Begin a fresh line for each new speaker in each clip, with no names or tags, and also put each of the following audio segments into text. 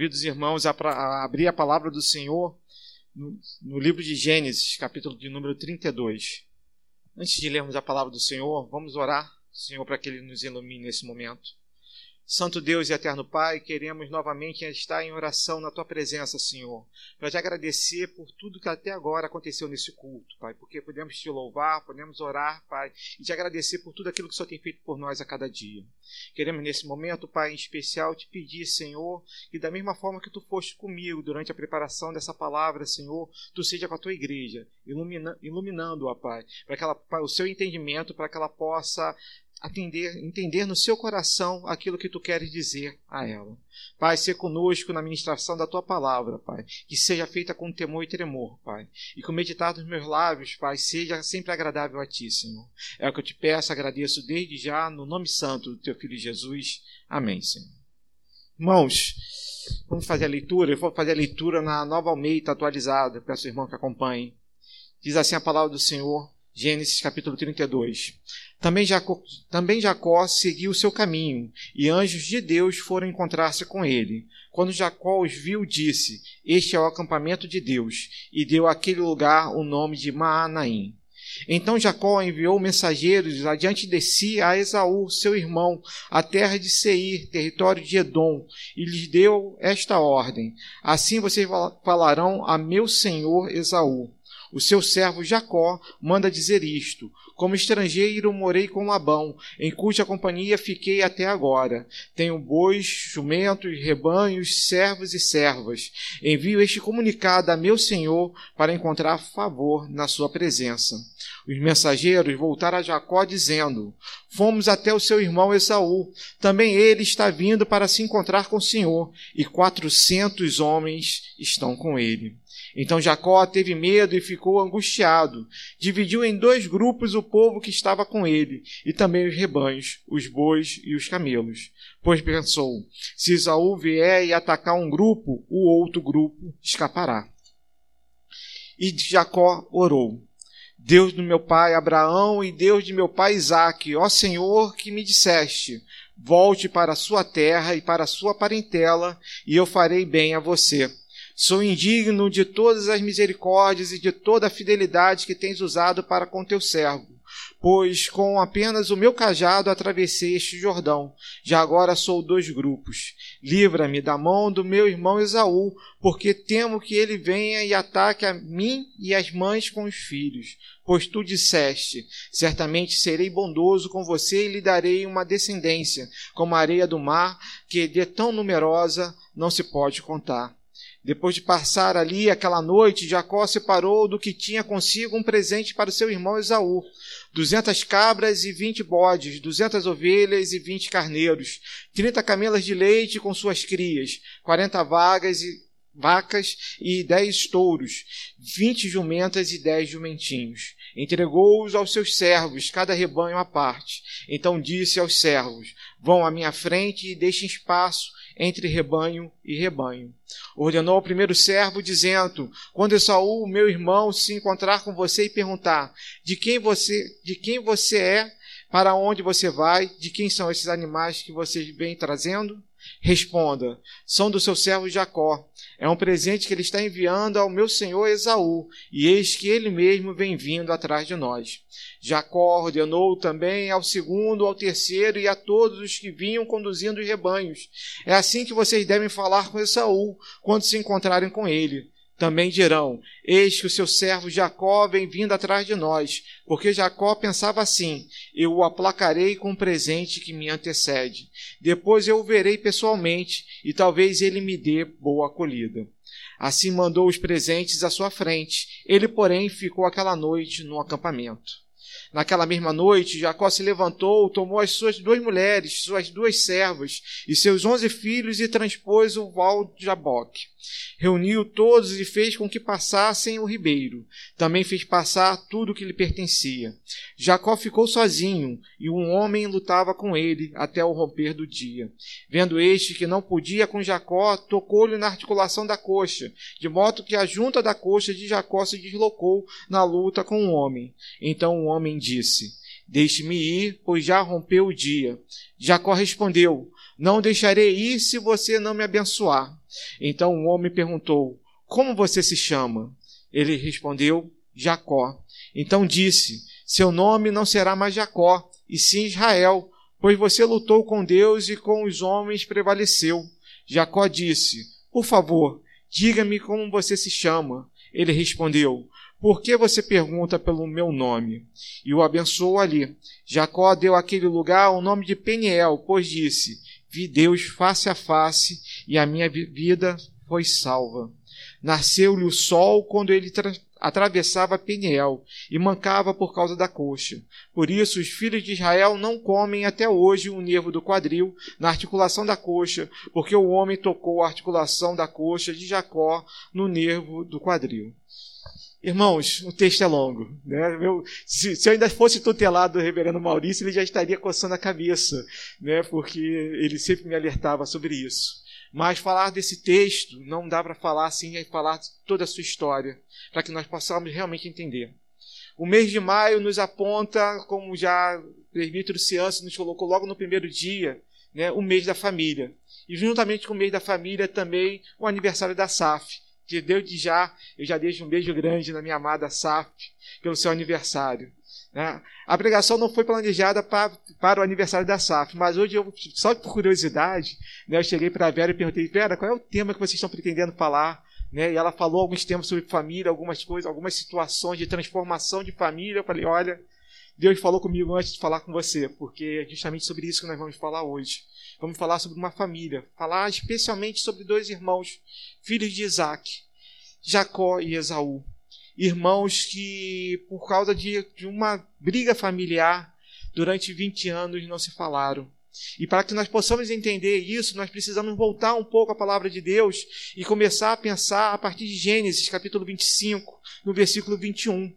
Convido os irmãos a, a abrir a palavra do Senhor no, no, livro de Gênesis, capítulo de número 32. Antes de lermos a palavra do Senhor, vamos orar, Senhor, para que Ele nos ilumine nesse momento. Santo Deus e eterno Pai, queremos novamente estar em oração na tua presença, Senhor, para te agradecer por tudo que até agora aconteceu nesse culto, Pai, porque podemos te louvar, podemos orar, Pai, e te agradecer por tudo aquilo que o Senhor tem feito por nós a cada dia. Queremos nesse momento, Pai, em especial, te pedir, Senhor, que da mesma forma que tu foste comigo durante a preparação dessa palavra, Senhor, tu seja com a tua igreja, ilumina, iluminando-a, Pai, para que ela, o seu entendimento, para que ela possa atender, entender no seu coração aquilo que tu queres dizer a ela. Pai, ser conosco na ministração da tua palavra, Pai, que seja feita com temor e tremor, Pai, e que o meditar dos meus lábios, Pai, seja sempre agradável a ti, Senhor. É o que eu te peço, agradeço desde já, no nome santo do teu filho Jesus. Amém, Senhor. Irmãos, vamos fazer a leitura. Eu vou fazer a leitura na nova Almeida atualizada. Peço ao irmão que acompanhe. Diz assim a palavra do Senhor, Gênesis capítulo 32. Também Jacó, também Jacó seguiu seu caminho, e anjos de Deus foram encontrar-se com ele. Quando Jacó os viu, disse: Este é o acampamento de Deus, e deu àquele lugar o nome de Maanaim. Então Jacó enviou mensageiros adiante de si a Esaú, seu irmão, à terra de Seir, território de Edom, e lhes deu esta ordem: Assim vocês falarão a meu senhor Esaú. O seu servo Jacó manda dizer isto: como estrangeiro morei com Labão, em cuja companhia fiquei até agora. Tenho bois, jumentos, rebanhos, servos e servas. Envio este comunicado a meu senhor para encontrar favor na sua presença. Os mensageiros voltaram a Jacó dizendo: Fomos até o seu irmão Esaú. Também ele está vindo para se encontrar com o Senhor, e quatrocentos homens estão com ele. Então Jacó teve medo e ficou angustiado. Dividiu em dois grupos o povo que estava com ele, e também os rebanhos, os bois e os camelos. Pois pensou: se Esaú vier e atacar um grupo, o outro grupo escapará. E Jacó orou: Deus do meu pai Abraão e Deus de meu pai Isaque, ó Senhor, que me disseste: volte para a sua terra e para a sua parentela, e eu farei bem a você. Sou indigno de todas as misericórdias e de toda a fidelidade que tens usado para com teu servo, pois com apenas o meu cajado atravessei este Jordão. Já agora sou dois grupos. Livra-me da mão do meu irmão Esaú, porque temo que ele venha e ataque a mim e as mães com os filhos. Pois tu disseste: Certamente serei bondoso com você e lhe darei uma descendência, como a areia do mar, que de tão numerosa não se pode contar. Depois de passar ali aquela noite, Jacó separou do que tinha consigo um presente para seu irmão Esaú: duzentas cabras e vinte bodes, duzentas ovelhas e vinte carneiros, trinta camelas de leite com suas crias, quarenta vagas e vacas e dez touros, vinte jumentas e dez jumentinhos. Entregou-os aos seus servos, cada rebanho à parte. Então disse aos servos: Vão à minha frente e deixem espaço entre rebanho e rebanho. Ordenou ao primeiro servo, dizendo: Quando Esaú, meu irmão, se encontrar com você e perguntar de quem você, de quem você é, para onde você vai, de quem são esses animais que você vem trazendo, responda: São do seu servo Jacó. É um presente que ele está enviando ao meu senhor Esaú, e eis que ele mesmo vem vindo atrás de nós. Jacó ordenou também ao segundo, ao terceiro e a todos os que vinham conduzindo os rebanhos. É assim que vocês devem falar com Esaú quando se encontrarem com ele. Também dirão: Eis que o seu servo Jacó vem vindo atrás de nós, porque Jacó pensava assim: Eu o aplacarei com um presente que me antecede. Depois eu o verei pessoalmente, e talvez ele me dê boa acolhida. Assim mandou os presentes à sua frente. Ele, porém, ficou aquela noite no acampamento. Naquela mesma noite, Jacó se levantou, tomou as suas duas mulheres, suas duas servas e seus onze filhos e transpôs o val de Jaboque. Reuniu todos e fez com que passassem o ribeiro. Também fez passar tudo o que lhe pertencia. Jacó ficou sozinho, e um homem lutava com ele até o romper do dia. Vendo este que não podia com Jacó, tocou-lhe na articulação da coxa, de modo que a junta da coxa de Jacó se deslocou na luta com o homem. Então o homem disse: Deixe-me ir, pois já rompeu o dia. Jacó respondeu: Não deixarei ir se você não me abençoar. Então o homem perguntou: Como você se chama? Ele respondeu: Jacó. Então disse: Seu nome não será mais Jacó, e sim Israel, pois você lutou com Deus e com os homens prevaleceu. Jacó disse: Por favor, diga-me como você se chama. Ele respondeu: Por que você pergunta pelo meu nome? E o abençoou ali. Jacó deu àquele lugar o nome de Peniel, pois disse: Vi Deus face a face e a minha vida foi salva. Nasceu-lhe o sol quando ele atravessava Peniel e mancava por causa da coxa. Por isso, os filhos de Israel não comem até hoje o nervo do quadril na articulação da coxa, porque o homem tocou a articulação da coxa de Jacó no nervo do quadril. Irmãos, o texto é longo. Né? Se, se, eu ainda fosse tutelado do reverendo Maurício, ele já estaria coçando a cabeça, né? porque ele sempre me alertava sobre isso. Mas falar desse texto não dá para falar assim e falar toda a sua história, para que nós possamos realmente entender. O mês de maio nos aponta, como já o presbítero Ciancio nos colocou logo no primeiro dia, né, o mês da família. E juntamente com o mês da família também o aniversário da SAF. Que desde já, eu já deixo um beijo grande na minha amada SAF pelo seu aniversário. Né? A pregação não foi planejada para, para o aniversário da SAF, mas hoje, eu, só por curiosidade, né, eu cheguei para a Vera e perguntei: Vera, qual é o tema que vocês estão pretendendo falar? Né? E ela falou alguns temas sobre família, algumas coisas, algumas situações de transformação de família. Eu falei: olha, Deus falou comigo antes de falar com você, porque é justamente sobre isso que nós vamos falar hoje. Vamos falar sobre uma família, falar especialmente sobre dois irmãos, filhos de Isaac, Jacó e Esaú irmãos que, por causa de, de uma briga familiar, durante 20 anos não se falaram. E para que nós possamos entender isso, nós precisamos voltar um pouco à palavra de Deus e começar a pensar a partir de Gênesis, capítulo 25, no versículo 21.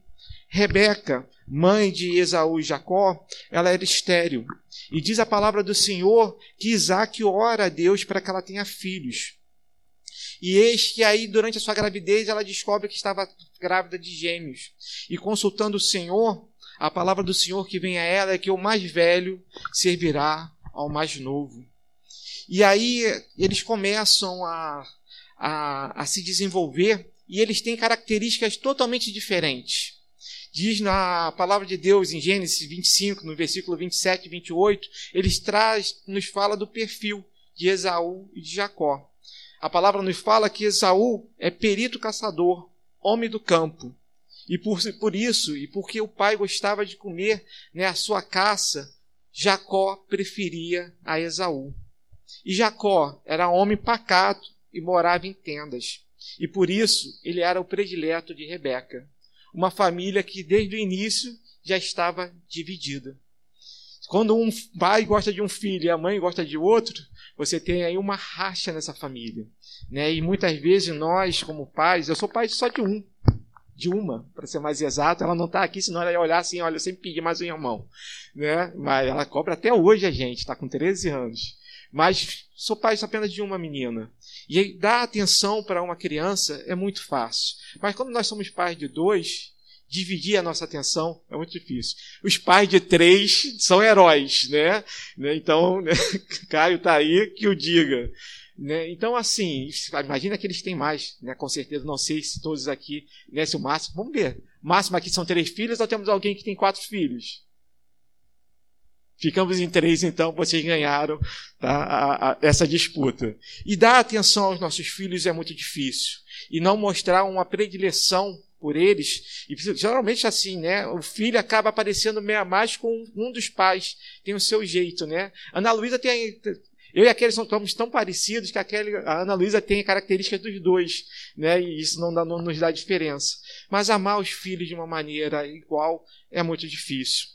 Rebeca, mãe de Esaú e Jacó, ela era estéril. E diz a palavra do Senhor que Isaac ora a Deus para que ela tenha filhos. E eis que aí, durante a sua gravidez, ela descobre que estava grávida de gêmeos. E consultando o Senhor, a palavra do Senhor que vem a ela é que o mais velho servirá ao mais novo. E aí eles começam a, a, a se desenvolver e eles têm características totalmente diferentes. Diz na palavra de Deus em Gênesis 25, no versículo 27 e 28, eles traz, nos fala do perfil de Esaú e de Jacó. A palavra nos fala que Esaú é perito caçador, homem do campo. E por, por isso, e porque o pai gostava de comer né, a sua caça, Jacó preferia a Esaú. E Jacó era homem pacato e morava em tendas. E por isso ele era o predileto de Rebeca. Uma família que desde o início já estava dividida. Quando um pai gosta de um filho e a mãe gosta de outro, você tem aí uma racha nessa família. Né? E muitas vezes nós, como pais, eu sou pai só de um, de uma, para ser mais exato, ela não está aqui, senão ela ia olhar assim, olha, eu sempre pedi mais um irmão. Né? Mas ela cobra até hoje a gente, está com 13 anos. Mas sou pai apenas de uma menina. E dar atenção para uma criança é muito fácil. Mas quando nós somos pais de dois, dividir a nossa atenção é muito difícil. Os pais de três são heróis, né? né? Então, né? Caio está aí, que o diga. Né? Então, assim, imagina que eles têm mais, né? com certeza, não sei se todos aqui, né? se o máximo, vamos ver. Máximo aqui são três filhos ou temos alguém que tem quatro filhos? Ficamos em três, então vocês ganharam tá, a, a, essa disputa. E dar atenção aos nossos filhos é muito difícil. E não mostrar uma predileção por eles. E geralmente assim, né? O filho acaba aparecendo mais com um dos pais. Tem o seu jeito, né? Ana Luísa tem. Eu e aqueles somos tão parecidos que aquele, a Ana Luísa tem características dos dois, né? E isso não, dá, não nos dá diferença. Mas amar os filhos de uma maneira igual é muito difícil.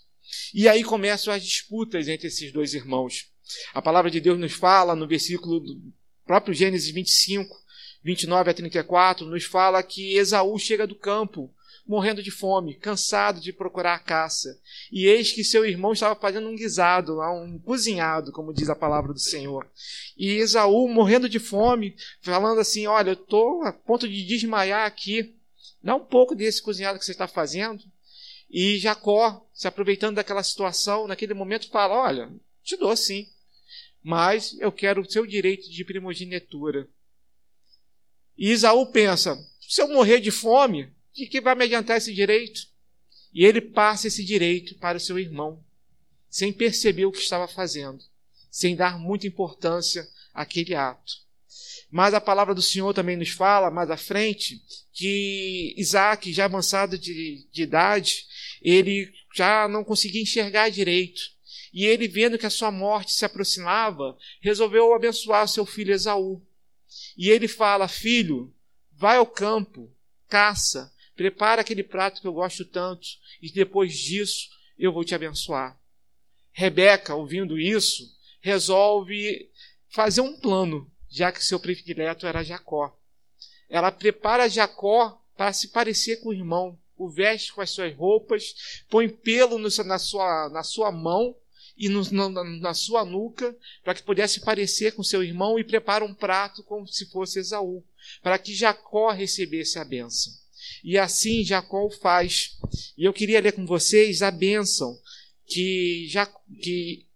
E aí começam as disputas entre esses dois irmãos. A palavra de Deus nos fala no versículo do próprio Gênesis 25 29 a 34, nos fala que Esaú chega do campo, morrendo de fome, cansado de procurar a caça. E eis que seu irmão estava fazendo um guisado, um cozinhado, como diz a palavra do Senhor. E Esaú, morrendo de fome, falando assim: Olha, eu estou a ponto de desmaiar aqui. Dá um pouco desse cozinhado que você está fazendo. E Jacó, se aproveitando daquela situação, naquele momento fala: Olha, te dou sim, mas eu quero o seu direito de primogenitura. E Isaú pensa: se eu morrer de fome, de que vai me adiantar esse direito? E ele passa esse direito para o seu irmão, sem perceber o que estava fazendo, sem dar muita importância àquele ato. Mas a palavra do Senhor também nos fala, mais à frente, que Isaac, já avançado de, de idade, ele já não conseguia enxergar direito. E ele, vendo que a sua morte se aproximava, resolveu abençoar seu filho Esaú. E ele fala: Filho, vai ao campo, caça, prepara aquele prato que eu gosto tanto, e depois disso eu vou te abençoar. Rebeca, ouvindo isso, resolve fazer um plano já que seu predileto era Jacó. Ela prepara Jacó para se parecer com o irmão, o veste com as suas roupas, põe pelo no, na, sua, na sua mão e no, na, na, sua nuca, para que pudesse parecer com seu irmão, e prepara um prato como se fosse Esaú, para que Jacó recebesse a bênção. E assim Jacó o faz. E eu queria ler com vocês a bênção que, já, que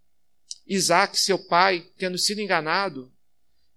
Isaac, seu pai, tendo sido enganado,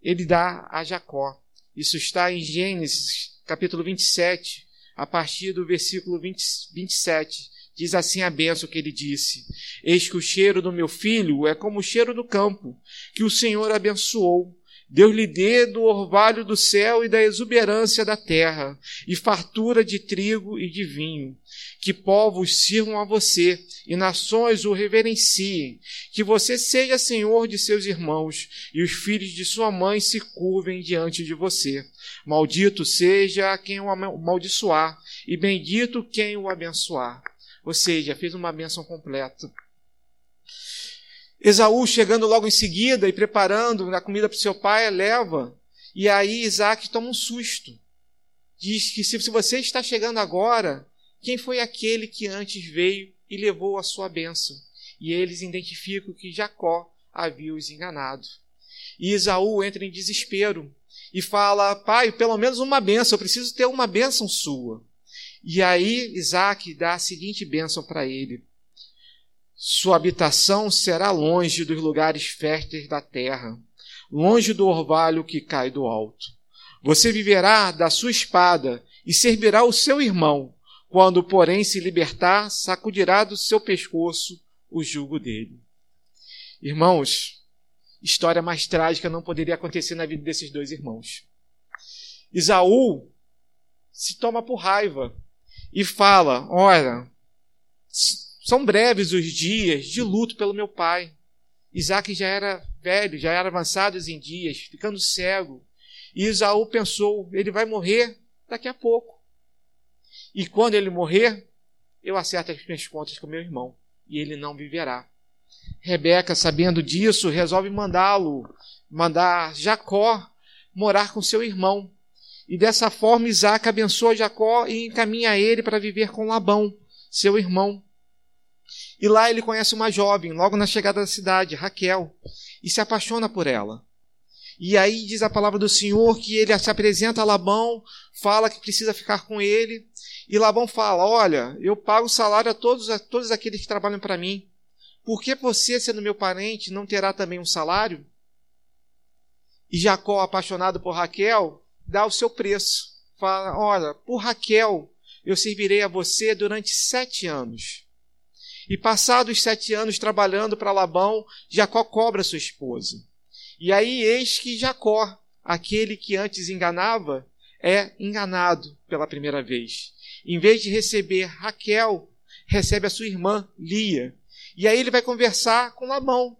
ele dá a Jacó. Isso está em Gênesis, capítulo 27, a partir do versículo 20, 27. Diz assim a benção que ele disse: Eis que o cheiro do meu filho é como o cheiro do campo, que o Senhor abençoou. Deus lhe dê do orvalho do céu e da exuberância da terra, e fartura de trigo e de vinho. Que povos sirvam a você e nações o reverenciem. Que você seja senhor de seus irmãos e os filhos de sua mãe se curvem diante de você. Maldito seja quem o amaldiçoar e bendito quem o abençoar. Ou seja, fez uma bênção completa. Esaú, chegando logo em seguida e preparando a comida para o seu pai, leva. E aí Isaac toma um susto. Diz que se você está chegando agora, quem foi aquele que antes veio e levou a sua bênção? E eles identificam que Jacó havia os enganado. E Esaú entra em desespero e fala: Pai, pelo menos uma bênção, eu preciso ter uma bênção sua. E aí Isaac dá a seguinte bênção para ele: sua habitação será longe dos lugares férteis da terra, longe do orvalho que cai do alto. Você viverá da sua espada e servirá o seu irmão. Quando, porém, se libertar, sacudirá do seu pescoço o jugo dele. Irmãos, história mais trágica não poderia acontecer na vida desses dois irmãos. Isaú se toma por raiva e fala: Olha, são breves os dias de luto pelo meu pai. Isaac já era velho, já era avançado em dias, ficando cego. E Isaú pensou: ele vai morrer daqui a pouco. E quando ele morrer, eu acerto as minhas contas com meu irmão, e ele não viverá. Rebeca, sabendo disso, resolve mandá-lo, mandar Jacó morar com seu irmão. E dessa forma Isaac abençoa Jacó e encaminha ele para viver com Labão, seu irmão. E lá ele conhece uma jovem, logo na chegada da cidade, Raquel, e se apaixona por ela. E aí diz a palavra do Senhor que ele se apresenta a Labão, fala que precisa ficar com ele, e Labão fala: Olha, eu pago salário a todos, a todos aqueles que trabalham para mim. Por que você, sendo meu parente, não terá também um salário? E Jacó, apaixonado por Raquel, dá o seu preço. Fala: Olha, por Raquel eu servirei a você durante sete anos. E passados sete anos trabalhando para Labão, Jacó cobra sua esposa. E aí eis que Jacó, aquele que antes enganava, é enganado pela primeira vez. Em vez de receber Raquel, recebe a sua irmã Lia. E aí ele vai conversar com Labão.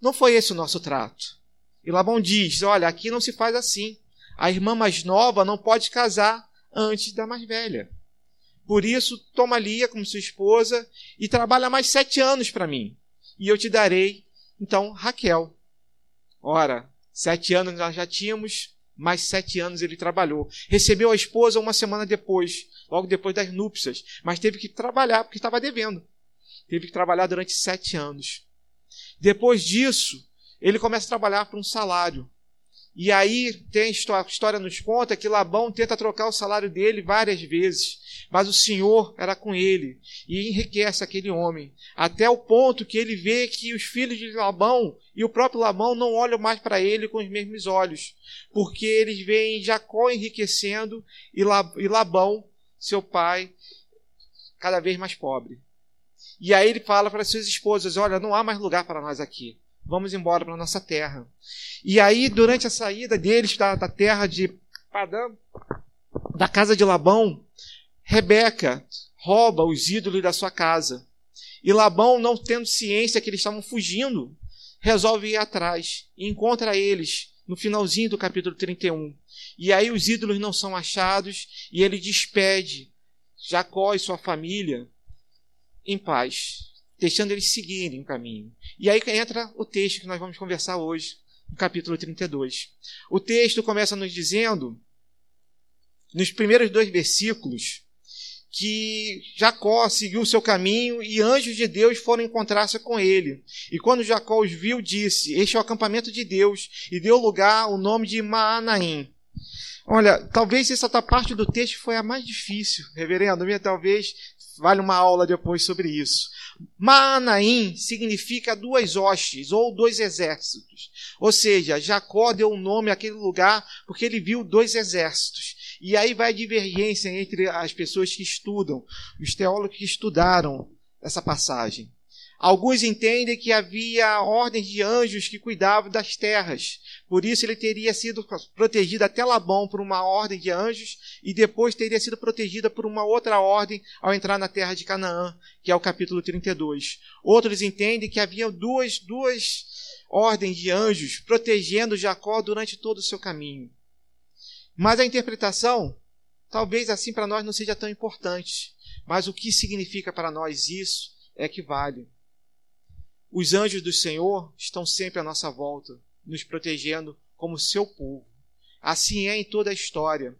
Não foi esse o nosso trato. E Labão diz: Olha, aqui não se faz assim. A irmã mais nova não pode casar antes da mais velha. Por isso, toma Lia como sua esposa e trabalha mais sete anos para mim. E eu te darei, então, Raquel. Ora, sete anos nós já tínhamos, mais sete anos ele trabalhou. Recebeu a esposa uma semana depois, logo depois das núpcias, mas teve que trabalhar porque estava devendo. Teve que trabalhar durante sete anos. Depois disso, ele começa a trabalhar por um salário. E aí tem a história nos conta que Labão tenta trocar o salário dele várias vezes, mas o Senhor era com ele e enriquece aquele homem, até o ponto que ele vê que os filhos de Labão e o próprio Labão não olham mais para ele com os mesmos olhos, porque eles veem Jacó enriquecendo e Labão, seu pai, cada vez mais pobre. E aí ele fala para suas esposas: Olha, não há mais lugar para nós aqui. Vamos embora para nossa terra. E aí, durante a saída deles da, da terra de Padã, da casa de Labão, Rebeca rouba os ídolos da sua casa. E Labão, não tendo ciência que eles estavam fugindo, resolve ir atrás e encontra eles no finalzinho do capítulo 31. E aí os ídolos não são achados e ele despede Jacó e sua família em paz, deixando eles seguirem o caminho. E aí entra o texto que nós vamos conversar hoje, no capítulo 32. O texto começa nos dizendo, nos primeiros dois versículos, que Jacó seguiu o seu caminho e anjos de Deus foram encontrar-se com ele. E quando Jacó os viu, disse: Este é o acampamento de Deus, e deu lugar o nome de Maanaim. Olha, talvez essa parte do texto foi a mais difícil, reverendo, talvez vale uma aula depois sobre isso. Maanaim significa duas hostes ou dois exércitos. Ou seja, Jacó deu o um nome àquele lugar porque ele viu dois exércitos. E aí vai a divergência entre as pessoas que estudam, os teólogos que estudaram essa passagem. Alguns entendem que havia ordens de anjos que cuidavam das terras. Por isso ele teria sido protegido até Labão por uma ordem de anjos e depois teria sido protegido por uma outra ordem ao entrar na terra de Canaã, que é o capítulo 32. Outros entendem que havia duas, duas ordens de anjos protegendo Jacó durante todo o seu caminho. Mas a interpretação, talvez assim para nós não seja tão importante. Mas o que significa para nós isso é que vale. Os anjos do Senhor estão sempre à nossa volta, nos protegendo como seu povo. Assim é em toda a história.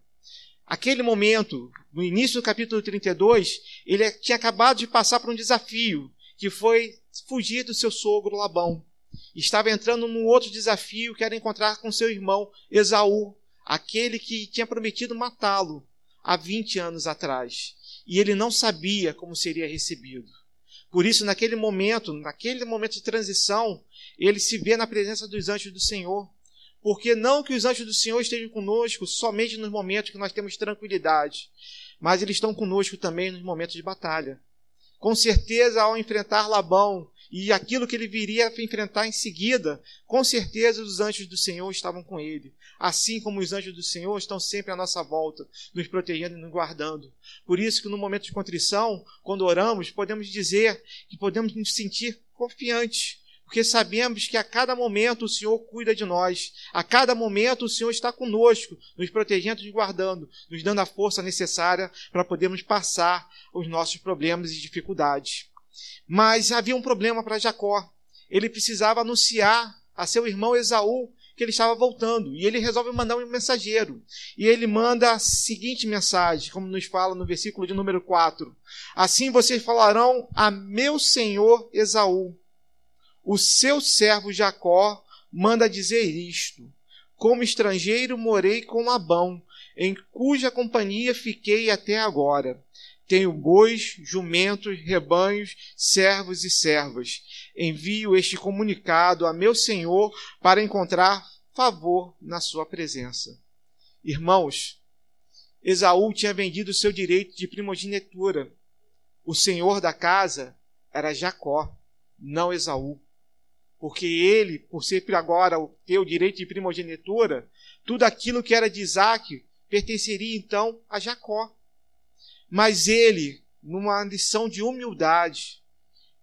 Aquele momento, no início do capítulo 32, ele tinha acabado de passar por um desafio, que foi fugir do seu sogro Labão. Estava entrando num outro desafio, que era encontrar com seu irmão Esaú, aquele que tinha prometido matá-lo há 20 anos atrás. E ele não sabia como seria recebido. Por isso, naquele momento, naquele momento de transição, ele se vê na presença dos anjos do Senhor. Porque não que os anjos do Senhor estejam conosco somente nos momentos que nós temos tranquilidade, mas eles estão conosco também nos momentos de batalha. Com certeza, ao enfrentar Labão e aquilo que ele viria a enfrentar em seguida, com certeza os anjos do Senhor estavam com ele. Assim como os anjos do Senhor estão sempre à nossa volta, nos protegendo e nos guardando. Por isso que no momento de contrição, quando oramos, podemos dizer que podemos nos sentir confiantes, porque sabemos que a cada momento o Senhor cuida de nós, a cada momento o Senhor está conosco, nos protegendo e nos guardando, nos dando a força necessária para podermos passar os nossos problemas e dificuldades. Mas havia um problema para Jacó. Ele precisava anunciar a seu irmão Esaú que ele estava voltando. E ele resolve mandar um mensageiro. E ele manda a seguinte mensagem, como nos fala no versículo de número 4: Assim vocês falarão a meu senhor Esaú. O seu servo Jacó manda dizer isto: Como estrangeiro morei com Labão, em cuja companhia fiquei até agora. Tenho bois, jumentos, rebanhos, servos e servas. Envio este comunicado a meu senhor para encontrar favor na sua presença. Irmãos, Esaú tinha vendido seu direito de primogenitura. O senhor da casa era Jacó, não Esaú. Porque ele, por ser agora ter o direito de primogenitura, tudo aquilo que era de Isaac pertenceria então a Jacó. Mas ele, numa lição de humildade,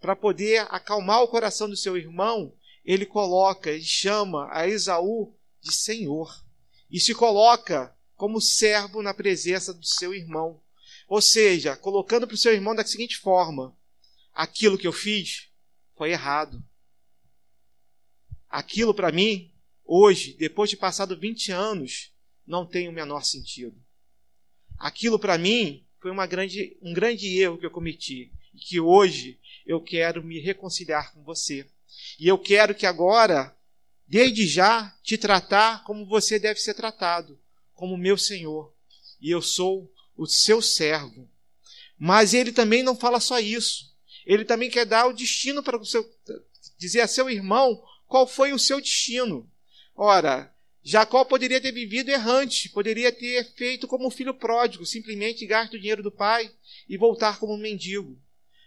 para poder acalmar o coração do seu irmão, ele coloca e chama a Esaú de Senhor e se coloca como servo na presença do seu irmão. Ou seja, colocando para o seu irmão da seguinte forma: aquilo que eu fiz foi errado. Aquilo para mim, hoje, depois de passado 20 anos, não tem o menor sentido. Aquilo para mim foi uma grande, um grande erro que eu cometi e que hoje eu quero me reconciliar com você. E eu quero que agora, desde já, te tratar como você deve ser tratado, como meu Senhor. E eu sou o seu servo. Mas ele também não fala só isso. Ele também quer dar o destino para o seu dizer a seu irmão qual foi o seu destino. Ora, Jacó poderia ter vivido errante, poderia ter feito como um filho pródigo, simplesmente gasto o dinheiro do pai e voltar como um mendigo.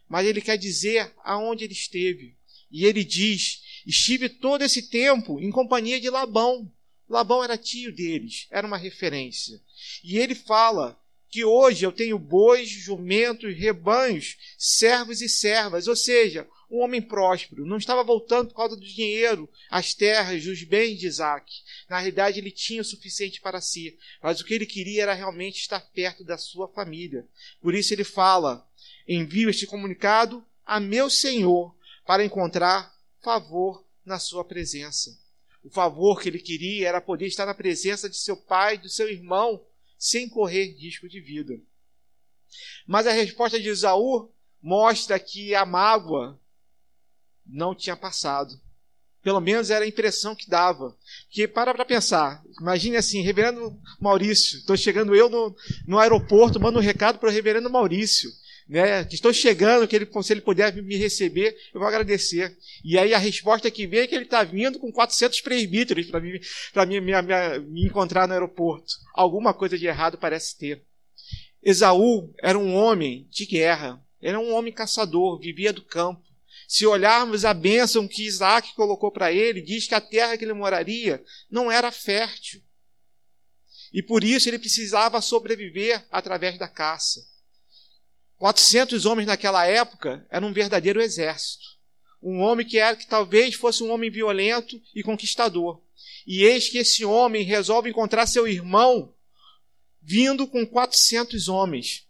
Mas ele quer dizer aonde ele esteve. E ele diz: Estive todo esse tempo em companhia de Labão. Labão era tio deles, era uma referência. E ele fala que hoje eu tenho bois, jumentos, rebanhos, servos e servas, ou seja, um homem próspero, não estava voltando por causa do dinheiro, as terras, os bens de Isaac. Na realidade, ele tinha o suficiente para si, mas o que ele queria era realmente estar perto da sua família. Por isso ele fala: envio este comunicado a meu senhor para encontrar favor na sua presença. O favor que ele queria era poder estar na presença de seu pai, do seu irmão, sem correr risco de vida. Mas a resposta de Isaú mostra que a mágoa não tinha passado. Pelo menos era a impressão que dava. Porque para para pensar, imagine assim, reverendo Maurício, estou chegando eu no, no aeroporto, mando um recado para o reverendo Maurício, né, que estou chegando, que ele, se ele puder me receber, eu vou agradecer. E aí a resposta que vem é que ele está vindo com 400 presbíteros para me, me, me, me, me encontrar no aeroporto. Alguma coisa de errado parece ter. Esaú era um homem de guerra, era um homem caçador, vivia do campo. Se olharmos a bênção que Isaac colocou para ele, diz que a terra que ele moraria não era fértil. E por isso ele precisava sobreviver através da caça. 400 homens naquela época era um verdadeiro exército. Um homem que era que talvez fosse um homem violento e conquistador. E eis que esse homem resolve encontrar seu irmão vindo com 400 homens.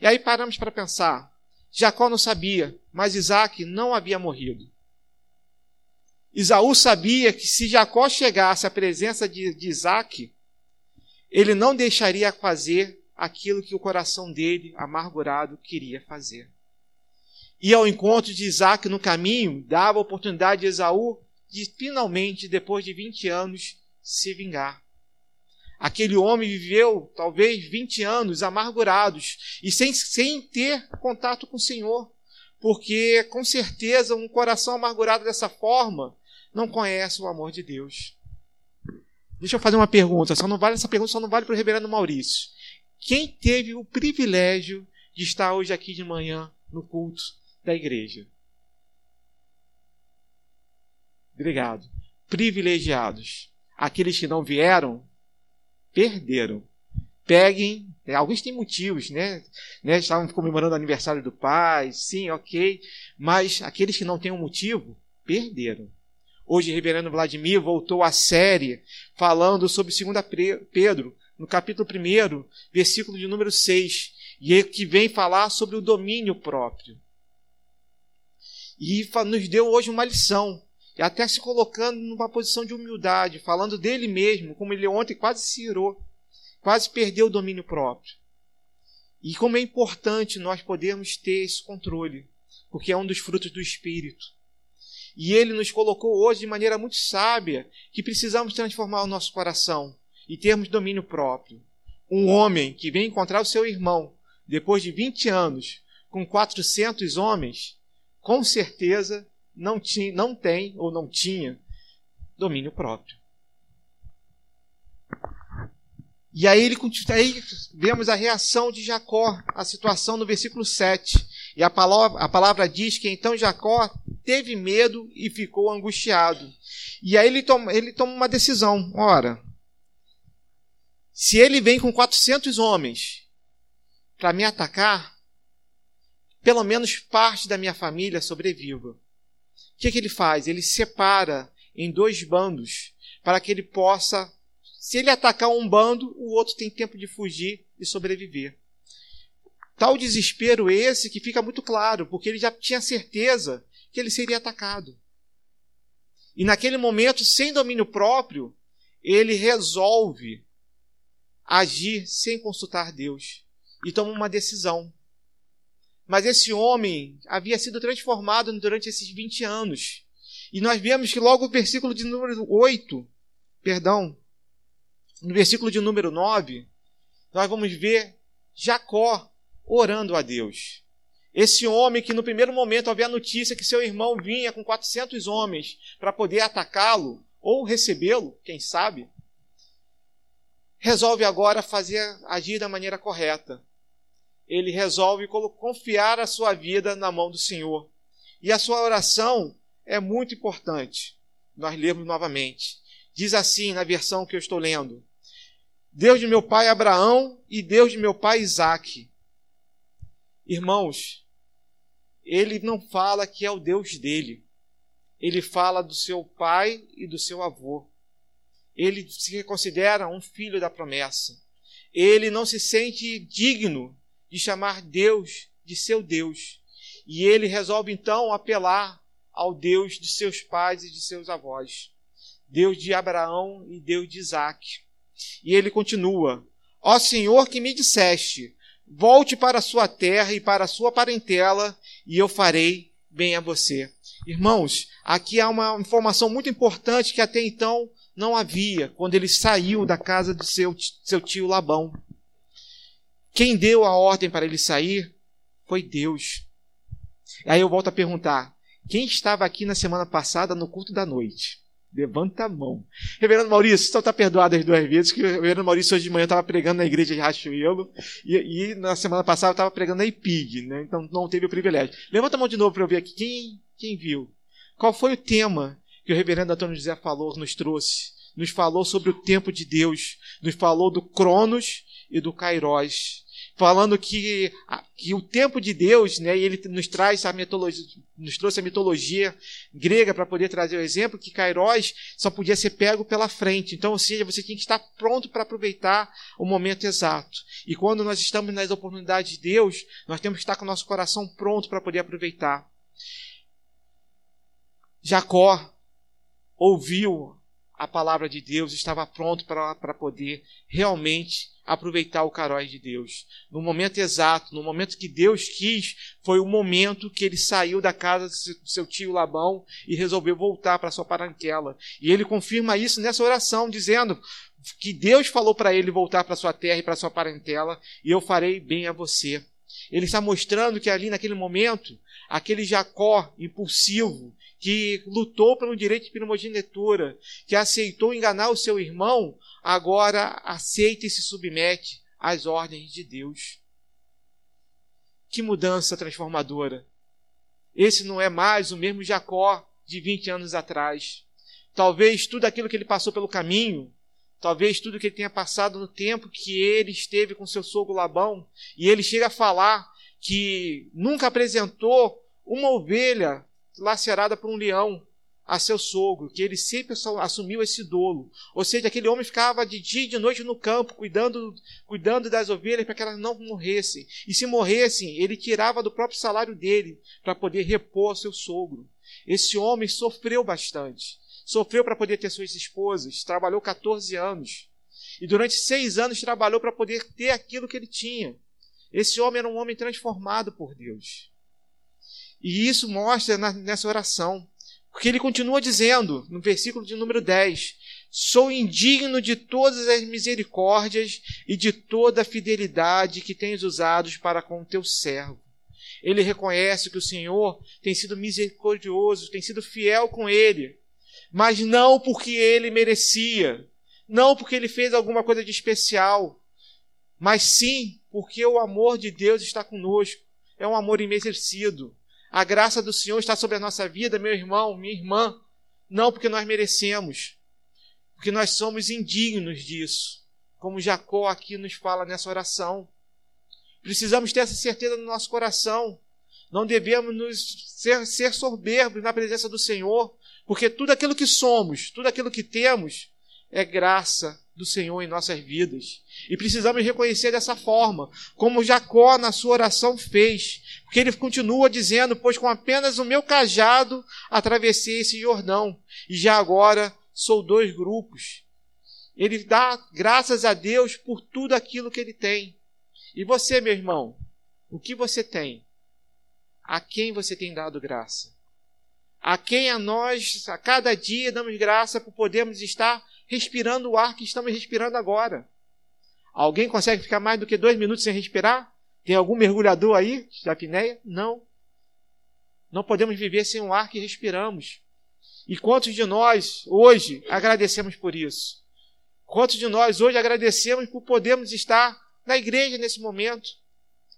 E aí paramos para pensar. Jacó não sabia, mas Isaac não havia morrido. Isaú sabia que se Jacó chegasse à presença de, de Isaac, ele não deixaria fazer aquilo que o coração dele, amargurado, queria fazer. E ao encontro de Isaac no caminho, dava a oportunidade de Esaú de finalmente, depois de 20 anos, se vingar. Aquele homem viveu talvez 20 anos amargurados e sem, sem ter contato com o Senhor, porque com certeza um coração amargurado dessa forma não conhece o amor de Deus. Deixa eu fazer uma pergunta, só não vale essa pergunta, só não vale para o reverendo Maurício. Quem teve o privilégio de estar hoje aqui de manhã no culto da igreja? Obrigado. Privilegiados. Aqueles que não vieram, perderam. Peguem, é, alguns têm motivos, né? né? Estavam comemorando o aniversário do pai, sim, ok. Mas aqueles que não têm um motivo, perderam. Hoje, o reverendo Vladimir voltou à série falando sobre 2 Pedro, no capítulo 1, versículo de número 6, e que vem falar sobre o domínio próprio. E nos deu hoje uma lição e até se colocando numa posição de humildade, falando dele mesmo, como ele ontem quase se irou, quase perdeu o domínio próprio. E como é importante nós podermos ter esse controle, porque é um dos frutos do Espírito. E ele nos colocou hoje de maneira muito sábia que precisamos transformar o nosso coração e termos domínio próprio. Um homem que vem encontrar o seu irmão depois de 20 anos com 400 homens, com certeza não, tinha, não tem ou não tinha domínio próprio. E aí, ele, aí vemos a reação de Jacó, a situação no versículo 7. E a palavra, a palavra diz que então Jacó teve medo e ficou angustiado. E aí ele toma, ele toma uma decisão. Ora, se ele vem com 400 homens para me atacar, pelo menos parte da minha família sobreviva que, que ele faz? Ele separa em dois bandos para que ele possa, se ele atacar um bando, o outro tem tempo de fugir e sobreviver. Tal desespero esse que fica muito claro, porque ele já tinha certeza que ele seria atacado. E naquele momento, sem domínio próprio, ele resolve agir sem consultar Deus e toma uma decisão. Mas esse homem havia sido transformado durante esses 20 anos. E nós vemos que logo o versículo de número 8, perdão, no versículo de número 9, nós vamos ver Jacó orando a Deus. Esse homem que no primeiro momento havia a notícia que seu irmão vinha com 400 homens para poder atacá-lo ou recebê-lo, quem sabe, resolve agora fazer agir da maneira correta. Ele resolve confiar a sua vida na mão do Senhor. E a sua oração é muito importante. Nós lemos novamente. Diz assim na versão que eu estou lendo: Deus de meu pai Abraão e Deus de meu pai Isaque. Irmãos, ele não fala que é o Deus dele. Ele fala do seu pai e do seu avô. Ele se considera um filho da promessa. Ele não se sente digno de chamar Deus de seu Deus. E ele resolve então apelar ao Deus de seus pais e de seus avós. Deus de Abraão e Deus de Isaac. E ele continua: Ó Senhor que me disseste, Volte para a sua terra e para a sua parentela, e eu farei bem a você. Irmãos, aqui há uma informação muito importante que até então não havia, quando ele saiu da casa de seu, seu tio Labão. Quem deu a ordem para ele sair foi Deus. Aí eu volto a perguntar: quem estava aqui na semana passada no culto da noite? Levanta a mão. Reverendo Maurício, só está perdoado as duas vezes, que o Reverendo Maurício hoje de manhã estava pregando na igreja de Rachuelo e, e na semana passada estava pregando na IPIG, né? então não teve o privilégio. Levanta a mão de novo para eu ver aqui. Quem, quem viu? Qual foi o tema que o Reverendo Antônio José falou, nos trouxe? Nos falou sobre o tempo de Deus, nos falou do Cronos e do Kairos falando que, que o tempo de Deus, né, e ele nos traz a mitologia, nos trouxe a mitologia grega para poder trazer o exemplo que Kairos só podia ser pego pela frente. Então, ou seja, você tinha que estar pronto para aproveitar o momento exato. E quando nós estamos nas oportunidades de Deus, nós temos que estar com o nosso coração pronto para poder aproveitar. Jacó ouviu a palavra de Deus, estava pronto para poder realmente aproveitar o carói de Deus. No momento exato, no momento que Deus quis, foi o momento que ele saiu da casa do seu tio Labão e resolveu voltar para sua paranquela. E ele confirma isso nessa oração, dizendo que Deus falou para ele voltar para sua terra e para sua parentela, e eu farei bem a você. Ele está mostrando que ali naquele momento, aquele Jacó impulsivo, que lutou pelo direito de primogenitura, que aceitou enganar o seu irmão, agora aceita e se submete às ordens de Deus. Que mudança transformadora! Esse não é mais o mesmo Jacó de 20 anos atrás. Talvez tudo aquilo que ele passou pelo caminho, talvez tudo que ele tenha passado no tempo que ele esteve com seu sogro Labão, e ele chega a falar que nunca apresentou uma ovelha lacerada por um leão a seu sogro, que ele sempre assumiu esse dolo. Ou seja, aquele homem ficava de dia e de noite no campo, cuidando, cuidando das ovelhas para que elas não morressem. E se morressem, ele tirava do próprio salário dele para poder repor seu sogro. Esse homem sofreu bastante. Sofreu para poder ter suas esposas, trabalhou 14 anos. E durante seis anos trabalhou para poder ter aquilo que ele tinha. Esse homem era um homem transformado por Deus. E isso mostra nessa oração. Porque ele continua dizendo, no versículo de número 10: Sou indigno de todas as misericórdias e de toda a fidelidade que tens usado para com o teu servo. Ele reconhece que o Senhor tem sido misericordioso, tem sido fiel com ele, mas não porque ele merecia, não porque ele fez alguma coisa de especial, mas sim porque o amor de Deus está conosco. É um amor imerecido. A graça do Senhor está sobre a nossa vida, meu irmão, minha irmã. Não porque nós merecemos, porque nós somos indignos disso. Como Jacó aqui nos fala nessa oração. Precisamos ter essa certeza no nosso coração. Não devemos nos ser, ser soberbos na presença do Senhor, porque tudo aquilo que somos, tudo aquilo que temos, é graça do Senhor em nossas vidas. E precisamos reconhecer dessa forma, como Jacó na sua oração fez. Porque ele continua dizendo: Pois com apenas o meu cajado atravessei esse Jordão, e já agora sou dois grupos. Ele dá graças a Deus por tudo aquilo que ele tem. E você, meu irmão, o que você tem? A quem você tem dado graça? A quem a nós, a cada dia, damos graça por podermos estar respirando o ar que estamos respirando agora. Alguém consegue ficar mais do que dois minutos sem respirar? Tem algum mergulhador aí da apneia? Não. Não podemos viver sem o ar que respiramos. E quantos de nós hoje agradecemos por isso? Quantos de nós hoje agradecemos por podermos estar na igreja nesse momento,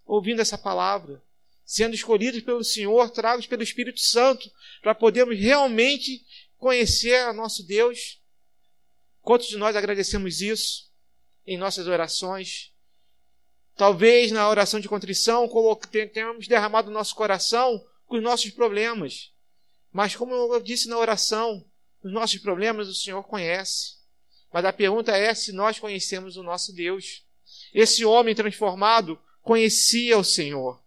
ouvindo essa palavra, sendo escolhidos pelo Senhor, tragos pelo Espírito Santo, para podermos realmente conhecer a nosso Deus? Quantos de nós agradecemos isso em nossas orações? Talvez na oração de contrição tenhamos derramado no nosso coração com os nossos problemas. Mas, como eu disse na oração, os nossos problemas o Senhor conhece. Mas a pergunta é se nós conhecemos o nosso Deus. Esse homem transformado conhecia o Senhor.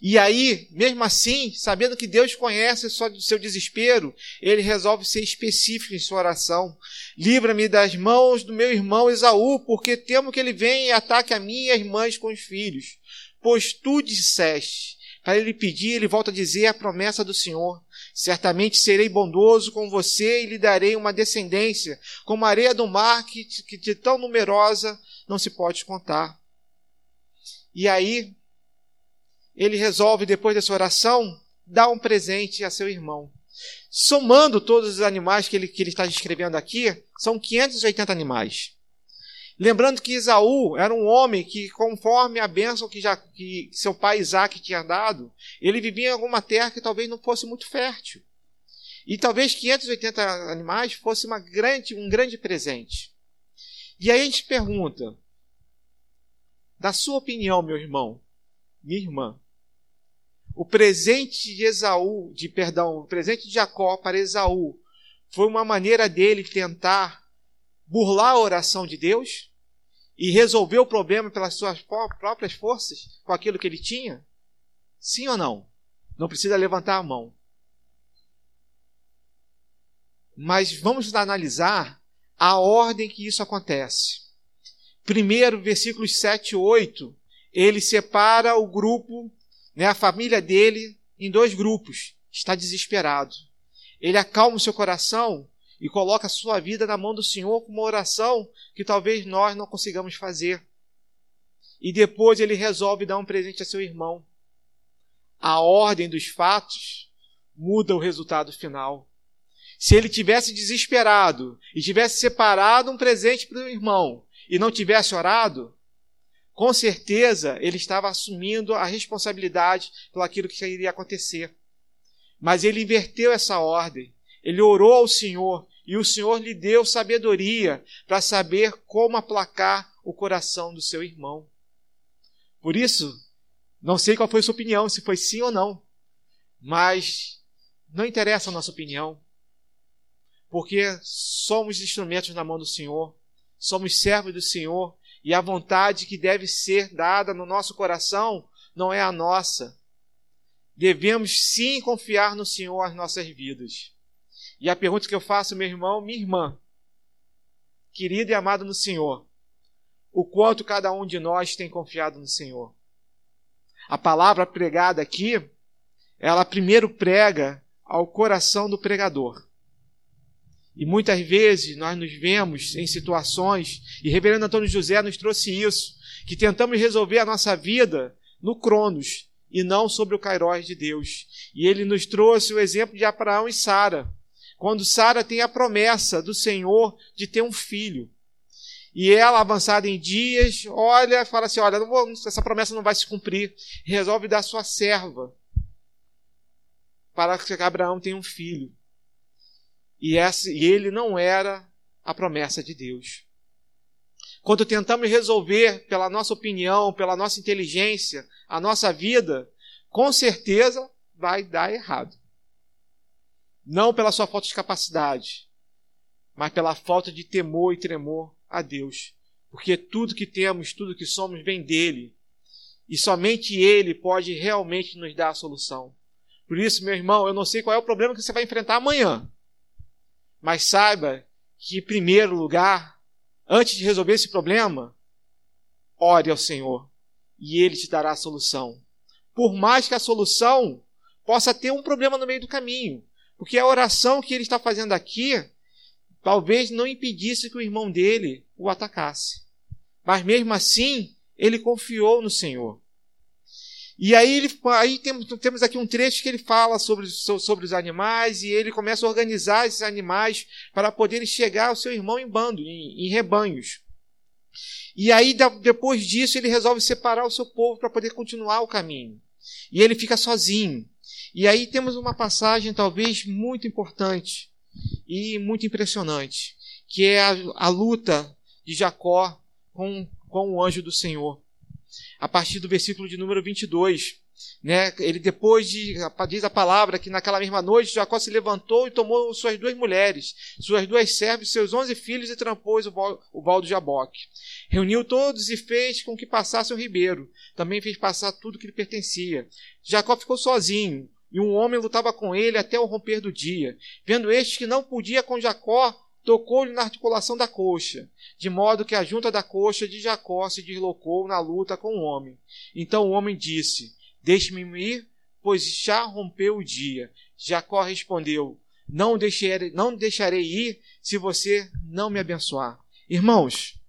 E aí, mesmo assim, sabendo que Deus conhece só do seu desespero, ele resolve ser específico em sua oração. Livra-me das mãos do meu irmão Esaú, porque temo que ele venha e ataque a mim e as mães com os filhos. Pois tu disseste, para ele pedir, ele volta a dizer a promessa do Senhor. Certamente serei bondoso com você e lhe darei uma descendência, como a areia do mar, que, que de tão numerosa não se pode contar. E aí, ele resolve, depois dessa oração, dar um presente a seu irmão. Somando todos os animais que ele, que ele está descrevendo aqui, são 580 animais. Lembrando que Isaú era um homem que, conforme a bênção que, já, que seu pai Isaac tinha dado, ele vivia em alguma terra que talvez não fosse muito fértil. E talvez 580 animais fosse uma grande, um grande presente. E aí a gente pergunta, da sua opinião, meu irmão, minha irmã, o presente de Esaú, de perdão, o presente de Jacó para Esaú foi uma maneira dele tentar burlar a oração de Deus e resolver o problema pelas suas próprias forças com aquilo que ele tinha? Sim ou não? Não precisa levantar a mão. Mas vamos analisar a ordem que isso acontece. Primeiro, versículos 7 e 8, ele separa o grupo né, a família dele em dois grupos. Está desesperado. Ele acalma o seu coração e coloca a sua vida na mão do Senhor com uma oração que talvez nós não consigamos fazer. E depois ele resolve dar um presente a seu irmão. A ordem dos fatos muda o resultado final. Se ele tivesse desesperado e tivesse separado um presente para o irmão e não tivesse orado, com certeza ele estava assumindo a responsabilidade pelo aquilo que iria acontecer. Mas ele inverteu essa ordem. Ele orou ao Senhor e o Senhor lhe deu sabedoria para saber como aplacar o coração do seu irmão. Por isso, não sei qual foi a sua opinião, se foi sim ou não, mas não interessa a nossa opinião, porque somos instrumentos na mão do Senhor, somos servos do Senhor e a vontade que deve ser dada no nosso coração não é a nossa. Devemos sim confiar no Senhor as nossas vidas. E a pergunta que eu faço, meu irmão, minha irmã, querido e amado no Senhor, o quanto cada um de nós tem confiado no Senhor? A palavra pregada aqui, ela primeiro prega ao coração do pregador. E muitas vezes nós nos vemos em situações, e Reverendo Antônio José nos trouxe isso, que tentamos resolver a nossa vida no Cronos e não sobre o Cairós de Deus. E ele nos trouxe o exemplo de Abraão e Sara. Quando Sara tem a promessa do Senhor de ter um filho. E ela, avançada em dias, olha, fala assim: olha, vou, essa promessa não vai se cumprir. Resolve dar sua serva para que Abraão tenha um filho. E, essa, e ele não era a promessa de Deus. Quando tentamos resolver pela nossa opinião, pela nossa inteligência, a nossa vida, com certeza vai dar errado. Não pela sua falta de capacidade, mas pela falta de temor e tremor a Deus. Porque tudo que temos, tudo que somos, vem dele. E somente ele pode realmente nos dar a solução. Por isso, meu irmão, eu não sei qual é o problema que você vai enfrentar amanhã. Mas saiba que, em primeiro lugar, antes de resolver esse problema, ore ao Senhor e Ele te dará a solução. Por mais que a solução possa ter um problema no meio do caminho, porque a oração que ele está fazendo aqui talvez não impedisse que o irmão dele o atacasse. Mas mesmo assim, ele confiou no Senhor. E aí, ele, aí temos, temos aqui um trecho que ele fala sobre, sobre os animais e ele começa a organizar esses animais para poderem chegar ao seu irmão em bando, em, em rebanhos. E aí, depois disso, ele resolve separar o seu povo para poder continuar o caminho. E ele fica sozinho. E aí temos uma passagem talvez muito importante e muito impressionante, que é a, a luta de Jacó com, com o anjo do Senhor. A partir do versículo de número 22. Né? Ele depois de, diz a palavra que naquela mesma noite Jacó se levantou e tomou suas duas mulheres, suas duas servas, seus onze filhos e trampôs o val, o val do Jaboque. Reuniu todos e fez com que passasse o ribeiro. Também fez passar tudo que lhe pertencia. Jacó ficou sozinho, e um homem lutava com ele até o romper do dia. Vendo este que não podia com Jacó, tocou-lhe na articulação da coxa, de modo que a junta da coxa de Jacó se deslocou na luta com o homem. Então o homem disse: Deixe-me ir, pois já rompeu o dia. Jacó respondeu: Não deixarei, não deixarei ir se você não me abençoar. Irmãos,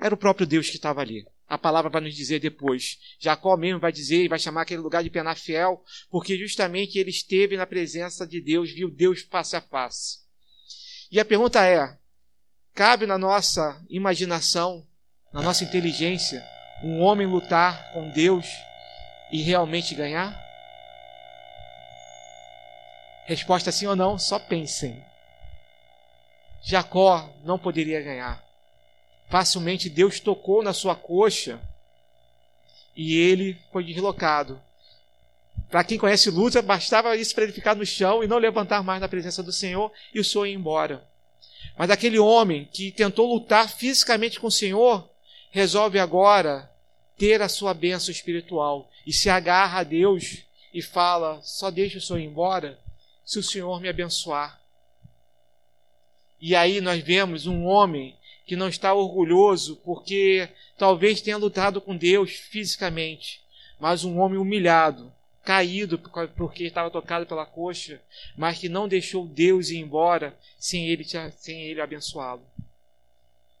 era o próprio Deus que estava ali. A palavra vai nos dizer depois. Jacó mesmo vai dizer e vai chamar aquele lugar de Penafiel, porque justamente ele esteve na presença de Deus, viu Deus face a face. E a pergunta é: cabe na nossa imaginação, na nossa inteligência, um homem lutar com Deus e realmente ganhar? Resposta sim ou não, só pensem. Jacó não poderia ganhar. Facilmente Deus tocou na sua coxa e ele foi deslocado. Para quem conhece luta, bastava isso para ele ficar no chão e não levantar mais na presença do Senhor e o Senhor ir embora. Mas aquele homem que tentou lutar fisicamente com o Senhor, resolve agora ter a sua bênção espiritual e se agarra a Deus e fala: só deixa o Senhor ir embora se o Senhor me abençoar. E aí nós vemos um homem que não está orgulhoso porque talvez tenha lutado com Deus fisicamente, mas um homem humilhado, caído porque estava tocado pela coxa, mas que não deixou Deus ir embora sem ele, sem ele abençoá-lo.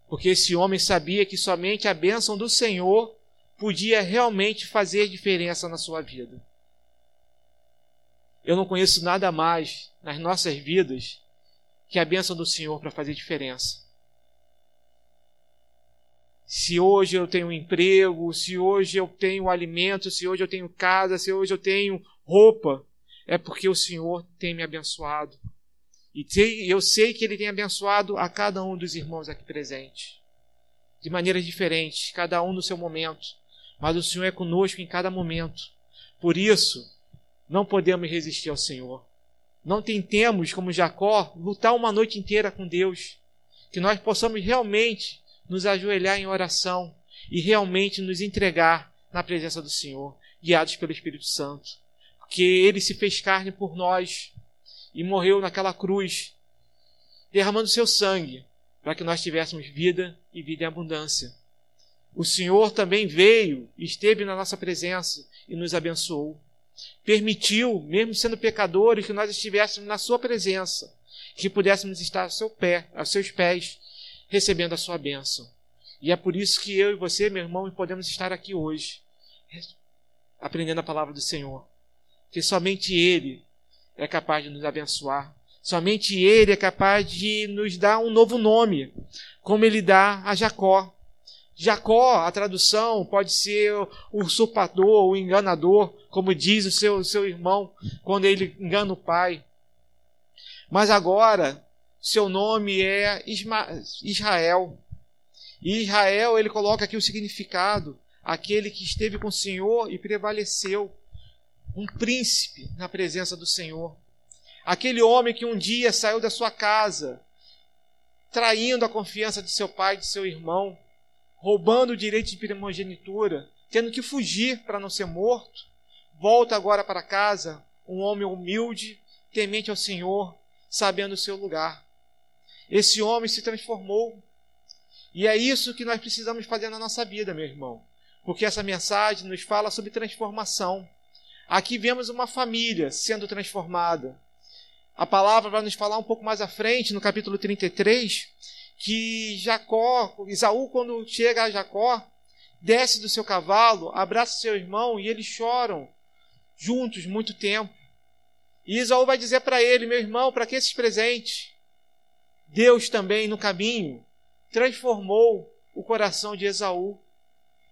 Porque esse homem sabia que somente a bênção do Senhor podia realmente fazer diferença na sua vida. Eu não conheço nada mais nas nossas vidas que a bênção do Senhor para fazer diferença se hoje eu tenho emprego, se hoje eu tenho alimento, se hoje eu tenho casa, se hoje eu tenho roupa, é porque o Senhor tem me abençoado. E eu sei que Ele tem abençoado a cada um dos irmãos aqui presentes, de maneiras diferentes, cada um no seu momento, mas o Senhor é conosco em cada momento. Por isso, não podemos resistir ao Senhor. Não tentemos, como Jacó, lutar uma noite inteira com Deus. Que nós possamos realmente nos ajoelhar em oração e realmente nos entregar na presença do Senhor, guiados pelo Espírito Santo. Porque ele se fez carne por nós e morreu naquela cruz, derramando seu sangue para que nós tivéssemos vida e vida em abundância. O Senhor também veio, esteve na nossa presença e nos abençoou. Permitiu, mesmo sendo pecadores, que nós estivéssemos na Sua presença, que pudéssemos estar ao seu pé, aos seus pés, recebendo a sua bênção. E é por isso que eu e você, meu irmão, podemos estar aqui hoje, aprendendo a palavra do Senhor. Que somente Ele é capaz de nos abençoar. Somente Ele é capaz de nos dar um novo nome, como Ele dá a Jacó. Jacó, a tradução pode ser o usurpador, o enganador, como diz o seu, seu irmão quando ele engana o pai. Mas agora, seu nome é Israel. E Israel, ele coloca aqui o significado: aquele que esteve com o Senhor e prevaleceu. Um príncipe na presença do Senhor. Aquele homem que um dia saiu da sua casa, traindo a confiança de seu pai e de seu irmão, roubando o direito de primogenitura, tendo que fugir para não ser morto, volta agora para casa, um homem humilde, temente ao Senhor, sabendo o seu lugar. Esse homem se transformou. E é isso que nós precisamos fazer na nossa vida, meu irmão. Porque essa mensagem nos fala sobre transformação. Aqui vemos uma família sendo transformada. A palavra vai nos falar um pouco mais à frente, no capítulo 33, que Jacó, Isaú, quando chega a Jacó, desce do seu cavalo, abraça seu irmão e eles choram juntos muito tempo. E Isaú vai dizer para ele: Meu irmão, para que esses presentes? Deus também, no caminho, transformou o coração de Esaú.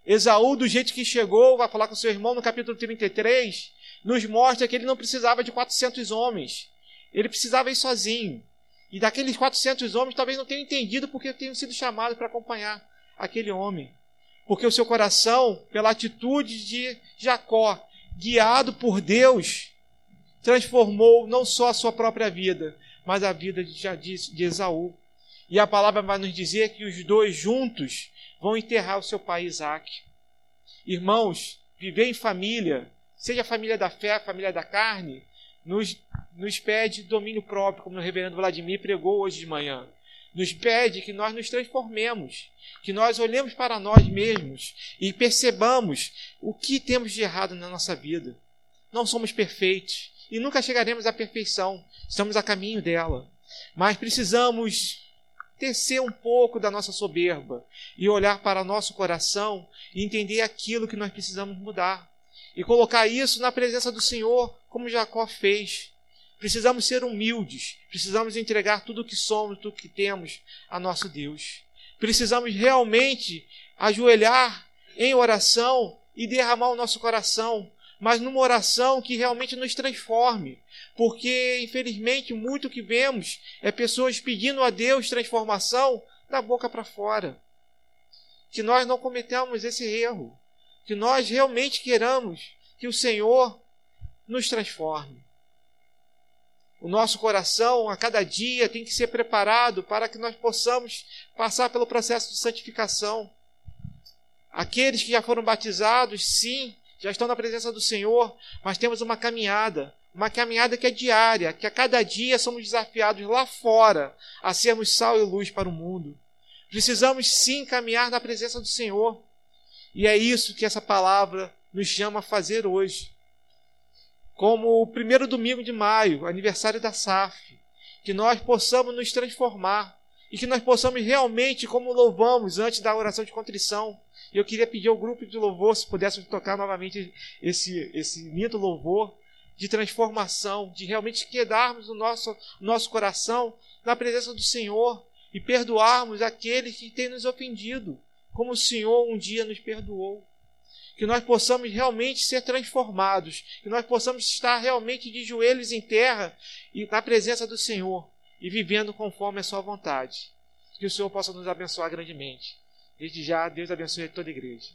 Esaú, do jeito que chegou, vai falar com seu irmão no capítulo 33, nos mostra que ele não precisava de 400 homens. Ele precisava ir sozinho. E daqueles 400 homens, talvez não tenham entendido porque tenham sido chamados para acompanhar aquele homem. Porque o seu coração, pela atitude de Jacó, guiado por Deus, transformou não só a sua própria vida, mas a vida de, de Esaú. E a palavra vai nos dizer que os dois juntos vão enterrar o seu pai Isaac. Irmãos, viver em família, seja a família da fé, a família da carne, nos, nos pede domínio próprio, como o reverendo Vladimir pregou hoje de manhã. Nos pede que nós nos transformemos, que nós olhemos para nós mesmos e percebamos o que temos de errado na nossa vida. Não somos perfeitos e nunca chegaremos à perfeição, estamos a caminho dela. Mas precisamos descer um pouco da nossa soberba e olhar para nosso coração e entender aquilo que nós precisamos mudar e colocar isso na presença do Senhor, como Jacó fez. Precisamos ser humildes, precisamos entregar tudo o que somos, tudo o que temos a nosso Deus. Precisamos realmente ajoelhar em oração e derramar o nosso coração, mas numa oração que realmente nos transforme, porque infelizmente muito que vemos é pessoas pedindo a Deus transformação da boca para fora. Que nós não cometamos esse erro, que nós realmente queiramos que o Senhor nos transforme. O nosso coração, a cada dia, tem que ser preparado para que nós possamos passar pelo processo de santificação. Aqueles que já foram batizados, sim, já estão na presença do Senhor, mas temos uma caminhada, uma caminhada que é diária, que a cada dia somos desafiados lá fora a sermos sal e luz para o mundo. Precisamos sim caminhar na presença do Senhor. E é isso que essa palavra nos chama a fazer hoje como o primeiro domingo de maio, aniversário da SAF, que nós possamos nos transformar e que nós possamos realmente, como louvamos antes da oração de contrição. E eu queria pedir ao grupo de louvor se pudéssemos tocar novamente esse, esse lindo louvor de transformação, de realmente quedarmos o nosso, nosso coração na presença do Senhor e perdoarmos aqueles que têm nos ofendido, como o Senhor um dia nos perdoou que nós possamos realmente ser transformados, que nós possamos estar realmente de joelhos em terra e na presença do Senhor e vivendo conforme a Sua vontade. Que o Senhor possa nos abençoar grandemente. Desde já, Deus abençoe toda a igreja.